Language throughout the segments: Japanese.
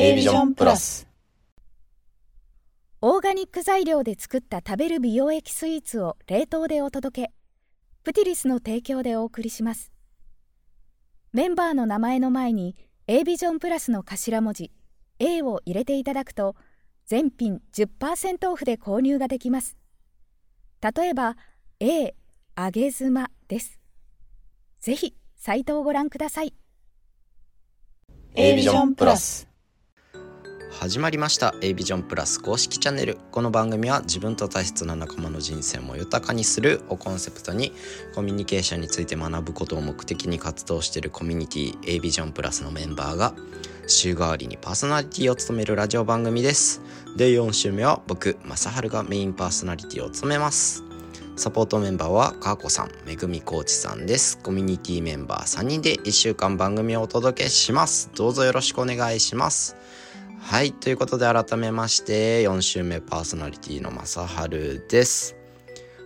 A ビジョンプラス。オーガニック材料で作った食べる美容液スイーツを冷凍でお届け。プティリスの提供でお送りします。メンバーの名前の前に A ビジョンプラスの頭文字 A を入れていただくと全品10%オフで購入ができます。例えば A 揚げ妻です。ぜひサイトをご覧ください。A ビジョンプラス始まりました A ビジョンプラス公式チャンネルこの番組は自分と大切な仲間の人生も豊かにするをコンセプトにコミュニケーションについて学ぶことを目的に活動しているコミュニティ A ビジョンプラスのメンバーが週替わりにパーソナリティを務めるラジオ番組ですで4週目は僕正治がメインパーソナリティを務めますサポートメンバーはかーこさん、めぐみコーチさんです。コミュニティメンバー3人で1週間番組をお届けします。どうぞよろしくお願いします。はい、ということで改めまして4週目パーソナリティの正治です。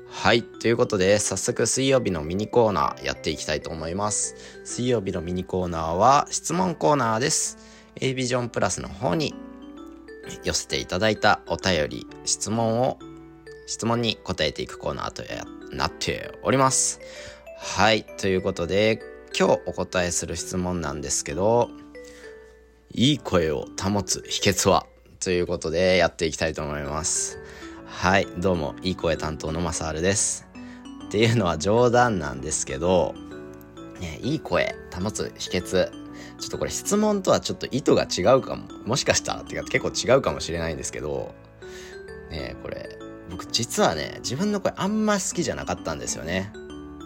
はい、ということで早速水曜日のミニコーナーやっていきたいと思います。水曜日のミニコーナーは質問コーナーです。A ビジョンプラスの方に寄せていただいたお便り、質問を質問に答えていくコーナーとなっております。はい、ということで今日お答えする質問なんですけど、いい声を保つ秘訣は？ということでやっていきたいと思います。はい、どうも、いい声担当のマサールです。っていうのは冗談なんですけど、ね、いい声保つ秘訣。ちょっとこれ質問とはちょっと意図が違うかも。もしかしたらってか結構違うかもしれないんですけど、ねこれ、僕実はね、自分の声あんま好きじゃなかったんですよね。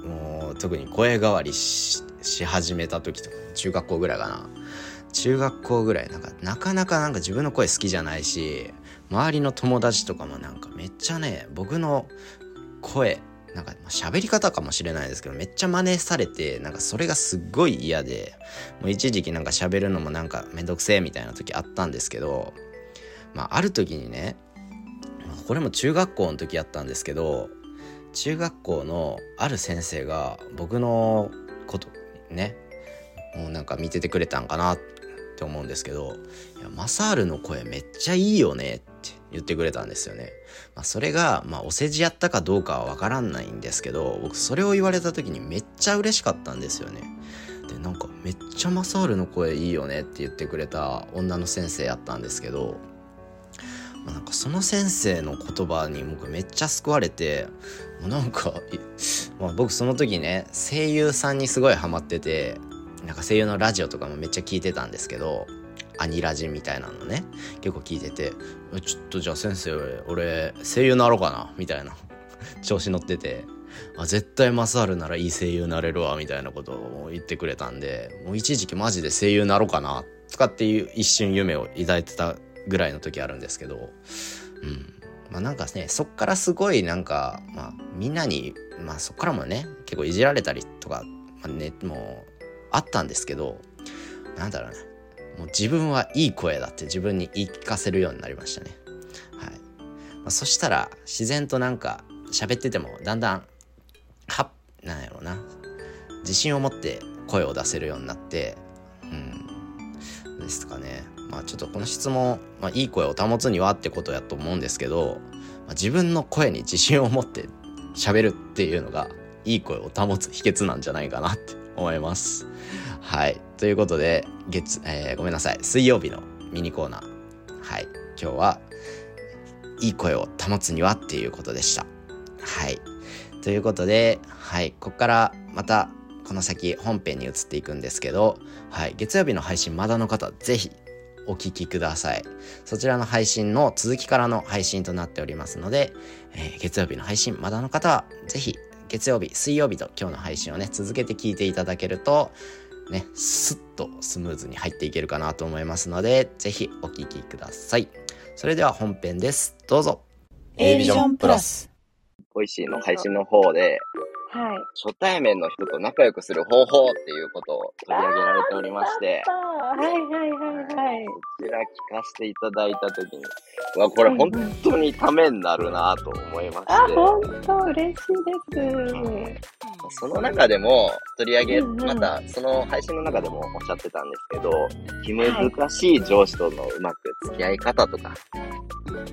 もう特に声変わりし始めた時とか、中学校ぐらいかな。中学校ぐらいなんかなかなかなんか自分の声好きじゃないし周りの友達とかもなんかめっちゃね僕の声なんか喋り方かもしれないですけどめっちゃ真似されてなんかそれがすっごい嫌でもう一時期なんか喋るのもなんかめんどくせえみたいな時あったんですけどまあある時にねこれも中学校の時やったんですけど中学校のある先生が僕のことねもうなんか見ててくれたんかなって思うんですけど「いやマサールの声めっちゃいいよね」って言ってくれたんですよね。まあ、それが、まあ、お世辞やったかどうかはわからないんですけど僕それを言われた時にめっちゃ嬉しかったんですよね。でなんかめっちゃマサールの声いいよねって言ってくれた女の先生やったんですけど、まあ、なんかその先生の言葉に僕めっちゃ救われてもうなんか、まあ、僕その時ね声優さんにすごいハマっててなんか声優のラジオとかもめっちゃ聞いてたんですけどアニラジみたいなのね。結構聞いててちょっとじゃあ先生俺声優なろうかな？みたいな。調子乗ってて。あ絶対マサールならいい声優なれるわ。みたいなことを言ってくれたんでもう一時期マジで声優なろうかな。とかっていう一瞬夢を抱いてたぐらいの時あるんですけど。うん。まあなんかねそっからすごいなんかまあみんなにまあそっからもね結構いじられたりとか、まあ、ねもうあったんですけどなんだろうねもう自分はいい声だって自分に言い聞かせるようになりましたね。はい、まあ、そしたら自然となんか喋っててもだんだんはっなんやろうな。自信を持って声を出せるようになってうん。ですかね。まあちょっとこの質問、まあ、いい声を保つにはってことやと思うんですけど、まあ、自分の声に自信を持って喋るっていうのがいい声を保つ秘訣なんじゃないかなって。思います。はい。ということで、月、えー、ごめんなさい。水曜日のミニコーナー。はい。今日は、いい声を保つにはっていうことでした。はい。ということで、はい。ここからまた、この先本編に移っていくんですけど、はい。月曜日の配信まだの方、ぜひお聞きください。そちらの配信の続きからの配信となっておりますので、えー、月曜日の配信まだの方は、ぜひ月曜日、水曜日と今日の配信をね、続けて聞いていただけると、ね、スッとスムーズに入っていけるかなと思いますので、ぜひお聴きください。それでは本編です。どうぞ。A ビジョンプラス。 Voicy の配信の方で、はい、初対面の人と仲良くする方法っていうことを取り上げられておりまして、はいはいはいはい。そちら聞かせていただいたときに、うわ、これ本当にためになるなと思いまして。あ、本当嬉しいです。その中でも取り上げ、うんうんまたその配信の中でもおっしゃってたんですけど、気難しい上司とのうまく付き合い方とか、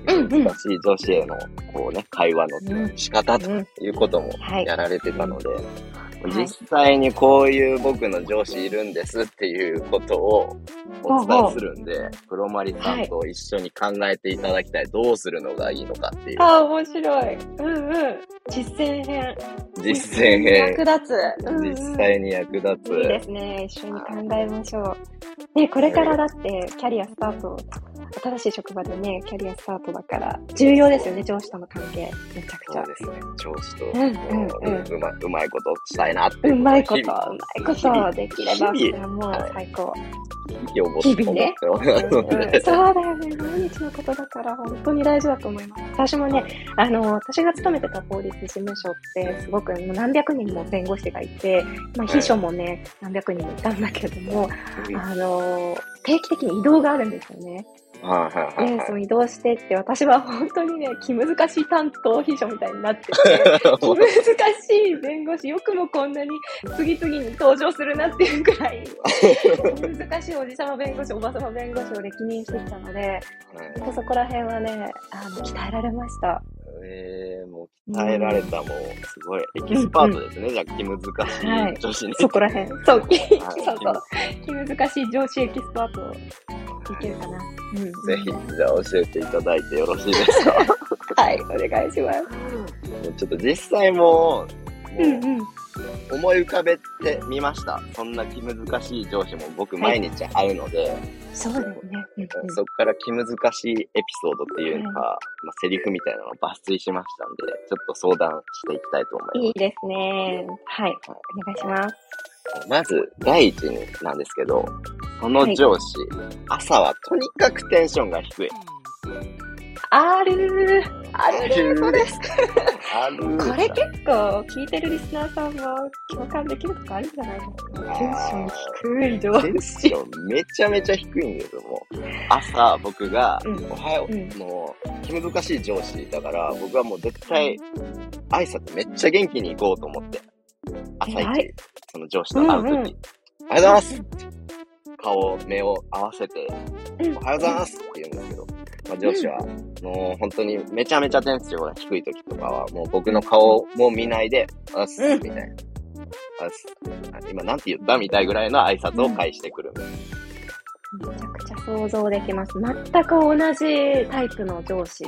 難しい上司へのこうね、会話の仕方とうんいうこともはいやられてたので、い実際にこういう僕の上司いるんですっていうことをお伝えするんで、黒マリさんと一緒に考えていただきたい。どうするのがいいのかっていうあ、面白い。うんうん。実践編。実践編役、立つ。うんうん実際に役立つ。いいですね。一緒に考えましょう。ね、これからだって、キャリアスタート、新しい職場でね、キャリアスタートだから、重要ですよね、上司との関係。めちゃくちゃそう。ですね。上司と、うんうんうんうまうまいことしたいなっていううまいこと、うまいことできれば、そ日々れはもう最高。日々ね そうだよね。毎日のことだから、本当に大事だと思います。私もね、あの、私が勤めてた法律事務所って、すごくもう何百人も弁護士がいて、まあ、秘書もね、何百人もいたんだけども、あの、定期的に移動があるんですよね。はいはいはいで、はいその移動してって、私は本当にね、気難しい担当秘書みたいになってて、気難しい弁護士、よくもこんなに次々に登場するなっていうくらい、難しいおじさま弁護士、おばさま弁護士を歴任してきたので、はいそこら辺はね、あの、鍛えられました。えー、もう鍛えられた、もう、すごい、エキスパートですね、じゃあ、気難しい上司に。そこら辺。そう、気、そうはいそう。気難しい上司エキスパートいけるかな。うん。ぜひ、じゃあ教えていただいてよろしいですか？はい、お願いします。ちょっと実際もう、うんうん。もう思い浮かべてみました。そんな気難しい上司も僕毎日会うので、そうだよね。うんそこから気難しいエピソードっていうのか、まあ、セリフみたいなのを抜粋しましたんで、ちょっと相談していきたいと思うん。いいいですね。はい、お願いします。ます。まず、第一になんですけど、その上司、朝はとにかくテンションが低い。あるー。あるー、それ。あるーこれ結構聞いてるリスナーさんも共感できるとこあるんじゃないですか。テンション低い上テンションめちゃめちゃ低いんですよ、もう。朝、僕が、うんおはよう、うんもう、気難しい上司だから、僕はもう絶対、挨拶めっちゃ元気に行こうと思って。朝一、その上司と会うとき、うんうんおはようございます顔、目を合わせて、うんおはようございますって言うんですけど、まあ、上司は、もう本当にめちゃめちゃテンションが低い時とかは、もう僕の顔も見ないで、あっす、うんみたいな。あっす。今なんて言ったみたいぐらいの挨拶を返してくる。めちゃくちゃ想像できます。全く同じタイプの上司、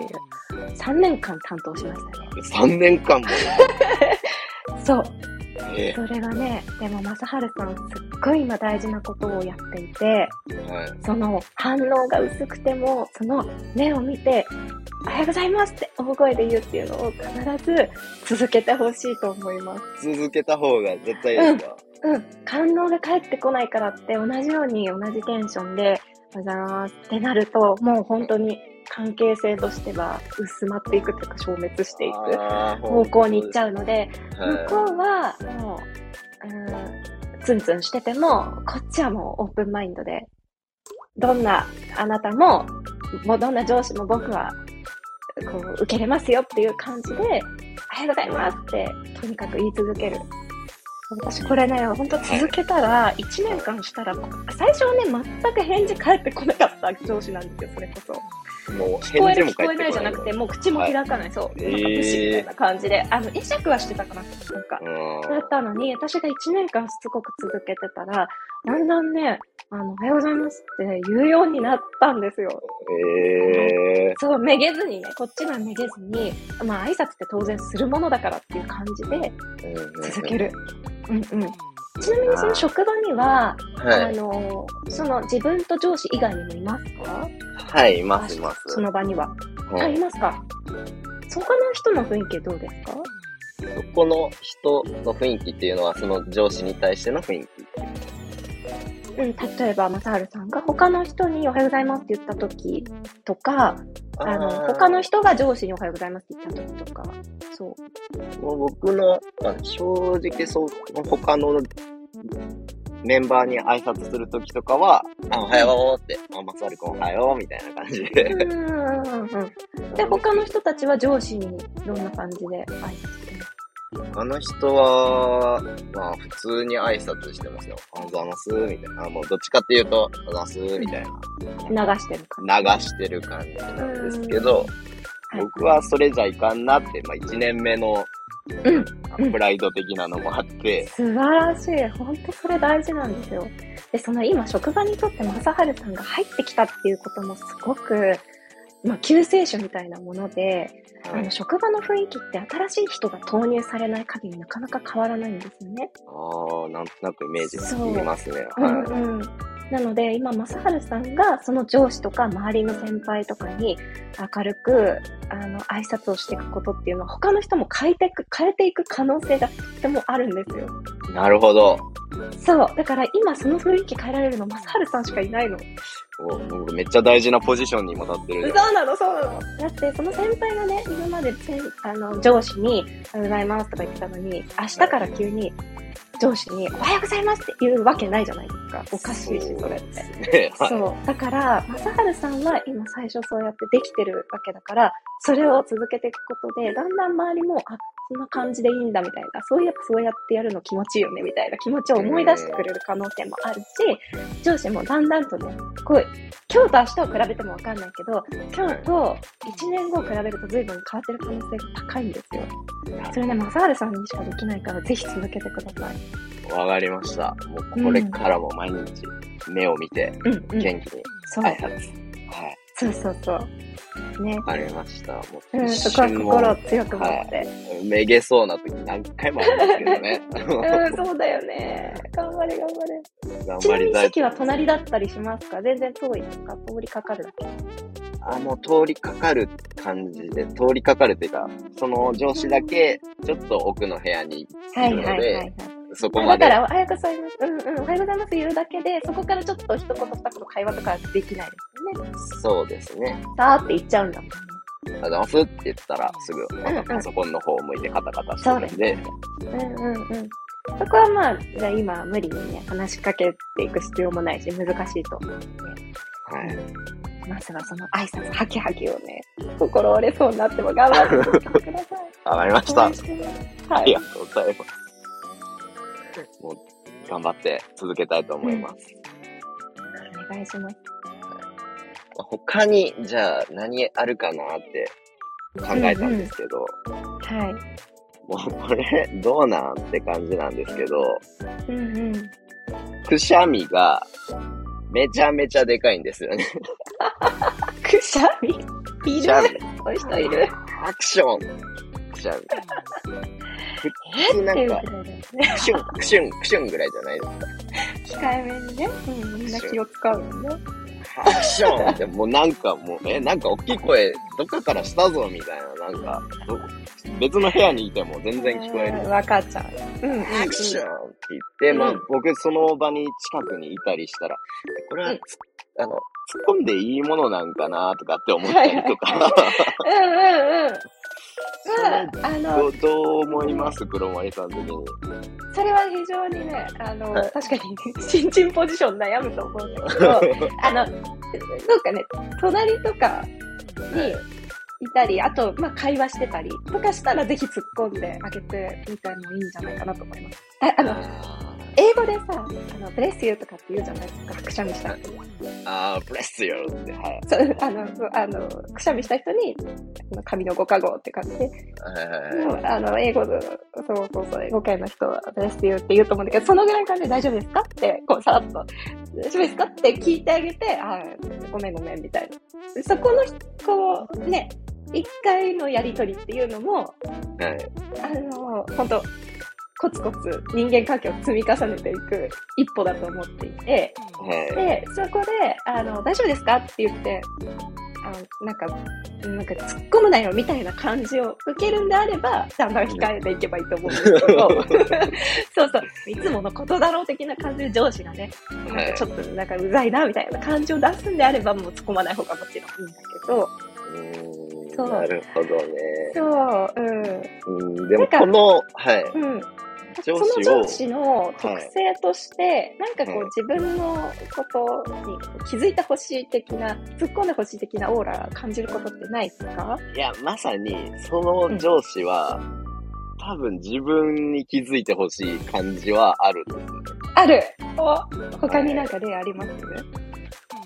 3年間担当しましたね。3年間も？そう。えそれがね、でも正治さん、すっごい今大事なことをやっていて、えはい。その反応が薄くても、その目を見て、おはようございますって大声で言うっていうのを必ず続けてほしいと思います。続けた方が絶対いいですか、うん。感動が返ってこないからって同じように同じテンションで、おはようございますってなると、もう本当に関係性としては薄まっていくというか消滅していく方向に行っちゃうので、はい向こうはもう、うん、ツンツンしてても、こっちはもうオープンマインドで、どんなあなたも、もうどんな上司も僕は、こう、受けれますよっていう感じで、おはようございますって、とにかく言い続ける。私これね、本当続けたら、1年間したら、最初はね、全く返事返ってこなかった上司なんですよ、それこそ。もう聞こえる聞こえないじゃなくて、もう口も開かない、そう。へーなんか無視みたいな感じで、あの、会釈はしてたかな、なんか。うんだったのに、私が1年間しつこく続けてたら、だんだんね、あの、おはようございますって言うようになったんですよ。えそう、めげずにね、こっちがめげずに、まあ、挨拶って当然するものだからっていう感じでー、続ける。うんうん。ちなみにその職場には、あはい。の、その自分と上司以外にもいますか？はい、います、います。その場には。あ、はいいますかそこの人の雰囲気どうですか？そこの人の雰囲気っていうのは、その上司に対しての雰囲気。うん、例えば、正治さんが他の人におはようございますって言った時とか、あの、ー他の人が上司におはようございますって言った時とか、そう。もう僕の、まあ正直そう、他のメンバーに挨拶するときとかは、あ、おはようって、あ、松原君おはようみたいな感じで。うんうんうんうん。で、他の人たちは上司にどんな感じで挨拶あの人は、まあ、普通に挨拶してますよ。あざます、みたいな。あもう、どっちかっていうと、あざます、みたいな。流してる感流してる感じなんですけど、はい僕はそれじゃいかんなって、まあ、1年目の、うんうんプライド的なのもあって、素晴らしい。本当それ大事なんですよ。で、その今、職場にとって正治さんが入ってきたっていうこともすごく、まあ、救世主みたいなもので、あの職場の雰囲気って新しい人が投入されない限りなかなか変わらないんですよね。ああ、なんとなくイメージつきますね。うんはい。うん、なので今正治さんがその上司とか周りの先輩とかに明るくあの挨拶をしていくことっていうのは他の人も変えていく変えていく可能性がとってもあるんですよ。なるほど。そうだから今その雰囲気変えられるの正治さんしかいないの。お僕めっちゃ大事なポジションにも立ってる。そうなのそうなの。だってその先輩がね今まで先あの上司に「おはようございます」とか言ってたのに明日から急に上司に「おはようございます」って言うわけないじゃないですか。おかしいしそれって。ねはいそう。だから、正治さんは今最初そうやってできてるわけだから、それを続けていくことで、だんだん周りも、あ、そんな感じでいいんだみたいな、そういえばそうやってやるの気持ちいいよねみたいな気持ちを思い出してくれる可能性もあるし、上司もだんだんとね、こう、今日と明日を比べてもわかんないけど、今日と1年後を比べると随分変わってる可能性が高いんですよ。それね、正治さんにしかできないから、ぜひ続けてください。わかりました。もうこれからも毎日目を見てうん、うん。元気にそう。挨拶。はい。そうそうそう。ねわ。かりました。もううん、一そこは心を強く持って。めげそうな時何回もあるんですけどね。うん、そうだよね。頑張れ、頑張れ。頑ちなみに張りたい席は隣だったりしますか？全然遠いか通りかかるだけ。あ、もう通りかかる感じで、通りかかるっていうか、その上司だけ、ちょっと奥の部屋に、はいはいはいはい。そこまで。だから、おはようございます。うんうん、おはようございます言うだけで、そこからちょっと一言二言会話とかできないですよね。そうですね。さーって言っちゃうんだもんね。ありがとうございますって言ったら、すぐ、パソコンの方を向いてカタカタしてそうでするんで、ね。うんうんうん。そこはまあ、じゃあ今無理にね、話しかけていく必要もないし、難しいと思うので。はい。まずはその挨拶、ハキハキをね、心折れそうになっても頑張ってください。わかりました。はいあり。がとうございます。もう、頑張って続けたいと思います。お願いします。他に、じゃあ何あるかなって考えたんですけど、はい。もうこれ、どうなんって感じなんですけど、うんうん。くしゃみがめちゃめちゃでかいんですよね。くしゃみ？いる？そういう人いる？アクションくしゃみ。普通なんか。クシュン、クシュン、クシュンぐらいじゃないですか。控えめにね。うん、みんな気を使うよね。アクションってもうなんかもう、え、なんか大きい声、どっかからしたぞみたいな、なんか、ど別の部屋にいても全然聞こえる。うんわかっちゃう。うん。アクションって言って、まあうん僕その場に近くにいたりしたら、これはうんつ、あの、突っ込んでいいものなんかなとかって思ったりとか、うんうんうん。まあ、の、うどう思います？黒森さん的に。それは非常にね、あの、はい。確かに、新人ポジション悩むと思うんだけど、あの、どうかね、隣とかにい。たり、あと、まあ、会話してたりとかしたら、ぜひ突っ込んであげてみてもいいんじゃないかなと思います。ああの、英語でさ、あの、ブレスユーとかって言うじゃないですか、くしゃみした。あー、ブレスよって、はい。そう、あの、あの、くしゃみした人に、あのご加護って感じで、はいあの、英語の、そうそうそう、英語圏の人は、ブレスユーって言うと思うんだけど、そのぐらい感じで大丈夫ですかって、こう、さらっと、大丈夫ですかって聞いてあげて、あーごめんごめん、みたいな。そこの、こう、ね、一回のやりとりっていうのも、はい。あの、本当コツコツ人間関係を積み重ねていく一歩だと思っていて、はい。で、そこで、あの、大丈夫ですか？って言って、あの、なんか、なんか突っ込むなよみたいな感じを受けるんであれば、だんだん控えていけばいいと思うんですけど、そうそう、いつものことだろう的な感じで上司がね、なんかちょっとなんかうざいなみたいな感じを出すんであれば、もう突っ込まない方がもちろんいいんだけど、そうなるほどね。そう、うん、うん、でもこの、はい。うん。上その上司の特性として、なんかこう、はい自分のことに気づいてほしい的な、突っ込んでほしい的なオーラ感じることってないですか？いや、まさに、その上司は、多分自分に気づいてほしい感じはあるんですよ。ね。ある。お他になんか例あります？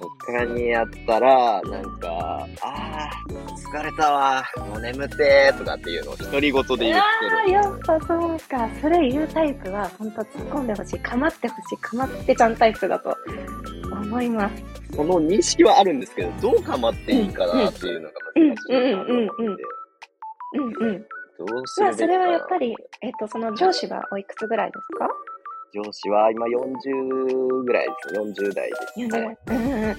他に。やったら、なんか、あー、疲れたわ、もう眠てーとかっていうのを独り言で言ってる。ああ、やっぱそうか。それ言うタイプは、本当突っ込んでほしい。かまってほしい。かまってちゃんタイプだと思います。その認識はあるんですけど、どうかまっていいかなっていうのが難しいなと思って。うんうん。どうするまあ、それはやっぱり、えっと、その上司はおいくつぐらいですか上司は今40ぐらいですね。40代です。はいね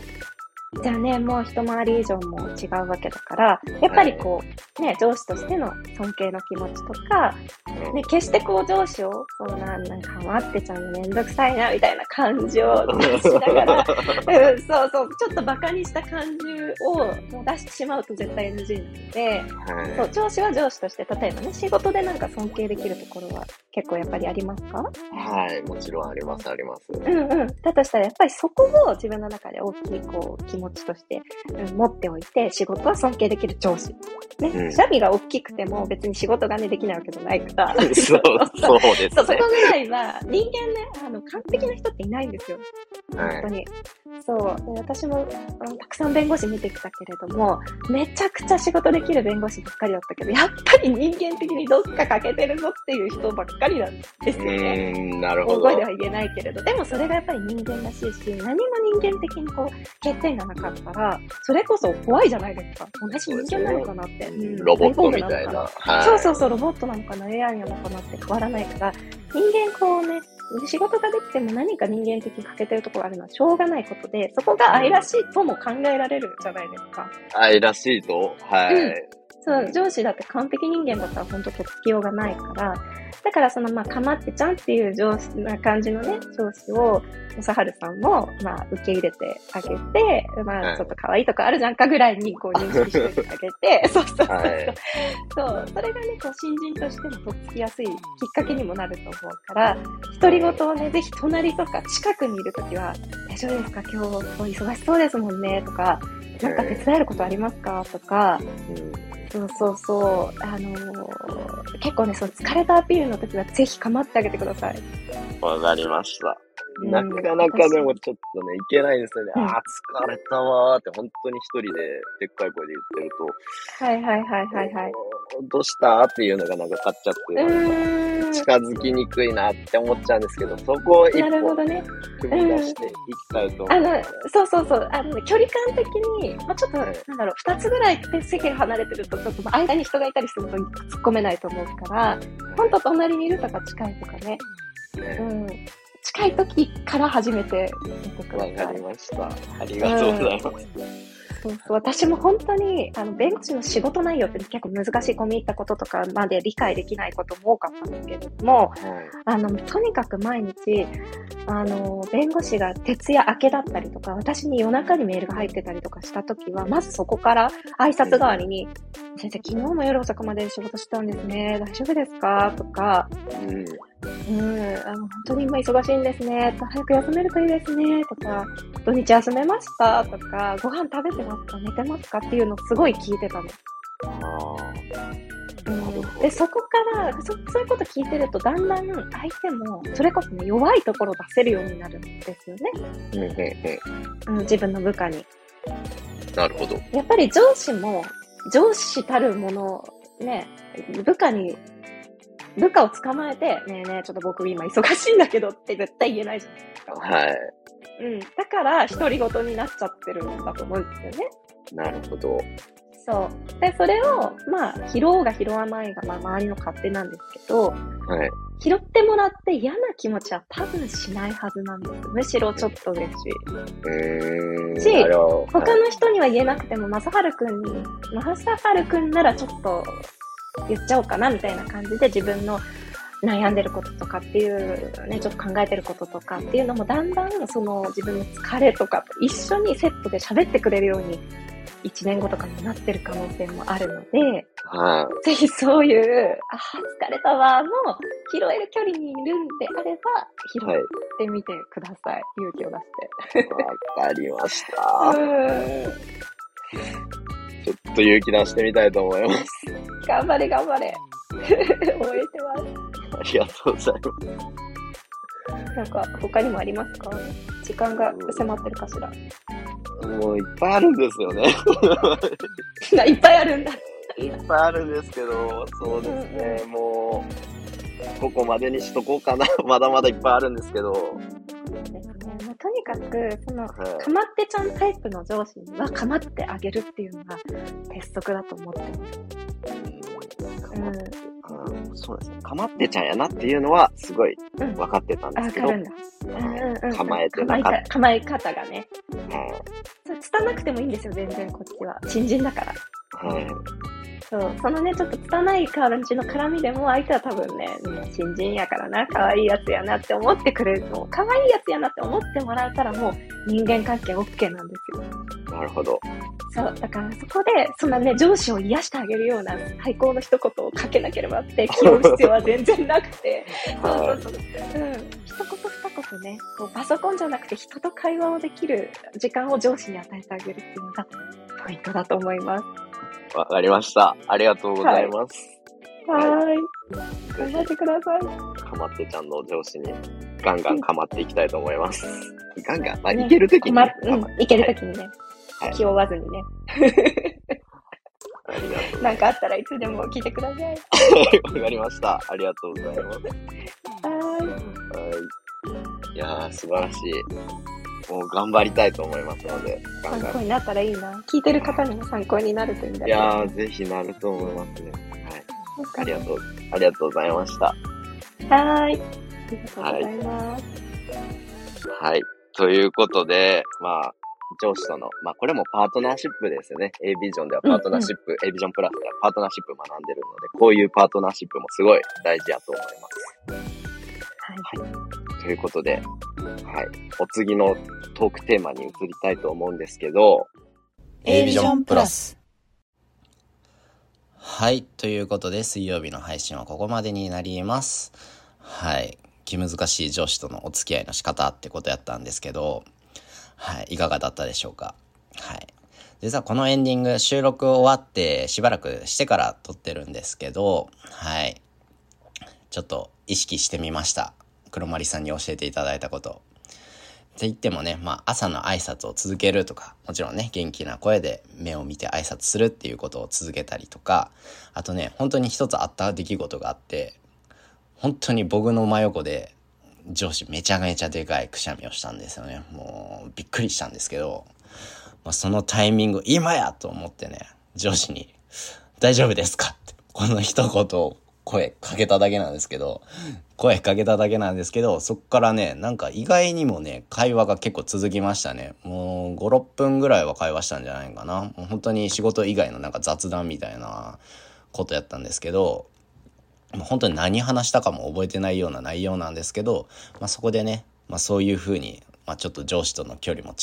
じゃあね、もう一回り以上も違うわけだから、やっぱりこう、ね、上司としての尊敬の気持ちとか、うんね、決してこう上司を、そんな、なんか待ってちゃうのめんどくさいな、みたいな感じを出しながら、うん、そうそう、ちょっと馬鹿にした感じをもう出してしまうと絶対 NG なので、はいそう、上司は上司として、例えばね、仕事でなんか尊敬できるところは結構やっぱりありますか？はい、もちろんあります、あります。うんうん。だとしたら、やっぱりそこを自分の中で大きいこう気持ちとして、うん、持っておいて、仕事は尊敬できる上司。ね、うんくしゃみが大きくても別に仕事がね、できないわけじゃないから。そう、そうですそう、そねこ。ぐらいは、人間ね、あの、完璧な人っていないんですよ。はい本当に。そう。で私も、うんたくさん弁護士見てきたけれども、めちゃくちゃ仕事できる弁護士ばっかりだったけど、やっぱり人間的にどっか欠けてるぞっていう人ばっかりなんですうよね。なる大ほど。声では言えないけれど、でもそれがやっぱり人間らしいし、何も人間的にこう、欠点がなかったら、それこそ怖いじゃないですか。同じ人間なのかなって。うんロボットみたいな。のかはい。そうそうそう、ロボットなのかな、AI なのかなって変わらないから、人間こうね、仕事ができても何か人間的に欠けてるところがあるのはしょうがないことで、そこが愛らしいとも考えられるじゃないですか。愛らしいと、はい。うんそう、上司だって完璧人間だったら本当とっつきようがないから、だからそのまあ、かまってちゃんっていう上司な感じのね、上司を、正春さんも、まあ、受け入れてあげて、まあ、はい。ちょっと可愛いとこあるじゃんかぐらいに、こう、認識してあげて、そうそうそうそう。はい。そう、それがね、こう、新人としてもとっつきやすいきっかけにもなると思うから、独り言をね、ぜひ隣とか近くにいるときは、大丈夫ですか？今日、お忙しそうですもんね、とか、なんか手伝えることありますか？とか、うん。そうそうそう、あのー結構ね、その疲れたアピールルの時はぜひ構ってあげてください。わかりました。うんなかなかでもちょっとね、いけないですよね。うんああ、疲れたわーって本当に一人ででっかい声で言ってると、はいはいはいはいはい。どうしたっていうのがなんか勝っちゃって。近づきにくいなって思っちゃうんですけど、そこを一なるほ歩どね。踏み出していきたいと。あの、そうそうそう、あのね、距離感的に、まあ、ちょっと、はいなんだろう、二つぐらいで席が離れてると、ちょっと間に人がいたりすると突っ込めないと思うから、ほんと隣にいるとか近いとかね、うん。近い時から始めてみてくだわさい。かりました。ありがとうございます。そうそう私も本当にあの弁護士の仕事内容って結構難しい込み入ったこととかまで理解できないことも多かったんですけれども、はいあの、とにかく毎日、あの、弁護士が徹夜明けだったりとか、私に夜中にメールが入ってたりとかしたときは、まずそこから挨拶代わりに、先生、昨日も夜遅くまで仕事したんですね。大丈夫ですか？とか、うんうん、あの、本当に今忙しいんですね。早く休めるといいですね。とか、土日休めましたとか、ご飯食べてますか？寝てますか？っていうのをすごい聞いてたの。あうんで、そこからそ、そういうこと聞いてると、だんだん相手も、それこそね、弱いところを出せるようになるんですよね。ーうん自分の部下に。んなるほど。やっぱり上司も、上司たるもの、ね、部下に、部下を捕まえて、ねえねえ、ちょっと僕今忙しいんだけどって絶対言えないじゃないですか。はい。うん。だから、独り言になっちゃってるんだと思うんですよね。なるほど。そう。で、それを、まあ、拾おうが拾わないが、まあ、周りの勝手なんですけど、はい。拾ってもらって嫌な気持ちは多分しないはずなんです。むしろちょっと嬉しい。し他の人には言えなくても、まさはるくんに、まさはるくんならちょっと言っちゃおうかなみたいな感じで自分の悩んでることとかっていうね、ちょっと考えてることとかっていうのもだんだんその自分の疲れとかと一緒にセットで喋ってくれるように1年後とかになってる可能性もあるので、はぜひそういう、あー疲れたわの拾える距離にいるんであれば、拾い。はい。ってみてください。勇気を出して。わかりました。ちょっと勇気出してみたいと思います。頑張れ頑張れ。応援してます。ありがとうございます。なんか、他にもありますか？時間が迫ってるかしら。もういっぱいあるんですよね。いっぱいあるんだ。いっぱいあるんですけど、そうですね、もう、ここまでにしとこうかな。まだまだいっぱいあるんですけど、ですね。まあ、とにかく、その、はいかまってちゃんタイプの上司にはかまってあげるっていうのが鉄則だと思ってます。かまって、うん、そうですね。かまってちゃんやなっていうのは、すごいうん分かってたんですけど、あわかるんだ。うんうんうん。構えてなかったか構え方がね。はそう、つたなくてもいいんですよ、全然こっちは。新人だから。い。はい。そう、そのね、ちょっと拙い感じの絡みでも、相手は多分ね、うん新人やからな、可愛いやつやなって思ってくれるの。可愛いやつやなって思ってもらえたらもう人間関係 OK なんですよ。なるほど。そう、だからそこで、そんなね、上司を癒してあげるような最高の一言をかけなければって気負う必要は全然なくて、そうそうそう。うん。一言二言ね、こうパソコンじゃなくて人と会話をできる時間を上司に与えてあげるっていうのがポイントだと思います。わかりました。ありがとうございます。はーい。ぜ頑張ってください。ひ、かまってちゃんの上司に、ガンガンかまっていきたいと思います。ガンガン、まあ、ねいけるときに、まね、うん、いけるときにね、はい気負わずにね。ありがとう。なんかあったらいつでも聞いてください。わかりました。ありがとうございます。はーい。はい。いやー、素晴らしい。もう頑張りたいと思いますので。参考になったらいいな。聞いてる方にも参考になるといいんだい。やー、ぜひなると思いますね。はい。ありがとう、ありがとうございました。はーい。ありがとうございます。はい。ということで、まあ、上司との、まあ、これもパートナーシップですよね。A ビジョンではパートナーシップ、A ビジョンプラスではパートナーシップ学んでるので、こういうパートナーシップもすごい大事やと思います。はい。ということで、はい。お次のトークテーマに移りたいと思うんですけど、A ビジョンプラスはい。ということで、水曜日の配信はここまでになります。はい。気難しい上司とのお付き合いの仕方ってことやったんですけど、はい。いかがだったでしょうかはい。実はこのエンディング、収録終わってしばらくしてから撮ってるんですけど、はい。ちょっと意識してみました。黒丸さんに教えていただいたこと。って言ってもね、まあ朝の挨拶を続けるとか、もちろんね、元気な声で目を見て挨拶するっていうことを続けたりとか、あとね、本当に一つあった出来事があって、本当に僕の真横で上司めちゃめちゃでかいくしゃみをしたんですよね。もうびっくりしたんですけど、まあ、そのタイミング、今やと思ってね、上司に、大丈夫ですか？って、この一言を声かけただけなんですけど、声かけただけなんですけど、そっからね、なんか意外にもね、会話が結構続きましたね。もう5、6分ぐらいは会話したんじゃないかな。もう本当に仕事以外のなんか雑談みたいなことやったんですけど、もう本当に何話したかも覚えてないような内容なんですけど、まあ、そこでね、まあ、そういうふうに、まあ、ちょっと上司との距離も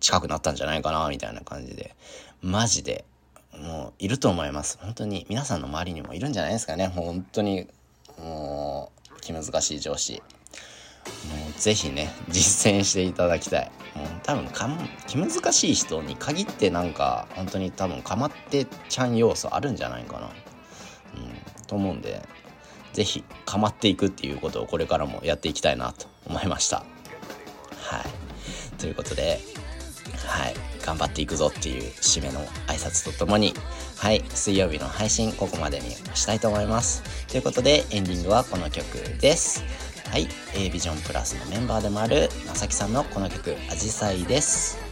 近くなったんじゃないかなみたいな感じでマジでもういると思います本当に皆さんの周りにもいるんじゃないですかね本当に気難しい上司。もうぜひね実践していただきたい。もう多分か気難しい人に限ってなんか本当に多分かまってちゃん要素あるんじゃないかな。うんと思うんでぜひかまっていくっていうことをこれからもやっていきたいなと思いました。はい。ということではい。頑張っていくぞっていう締めの挨拶とともにはい水曜日の配信ここまでにしたいと思います。ということでエンディングはこの曲です。はい A ビジョンプラスのメンバーでもあるまさきさんのこの曲「アジサイ」です。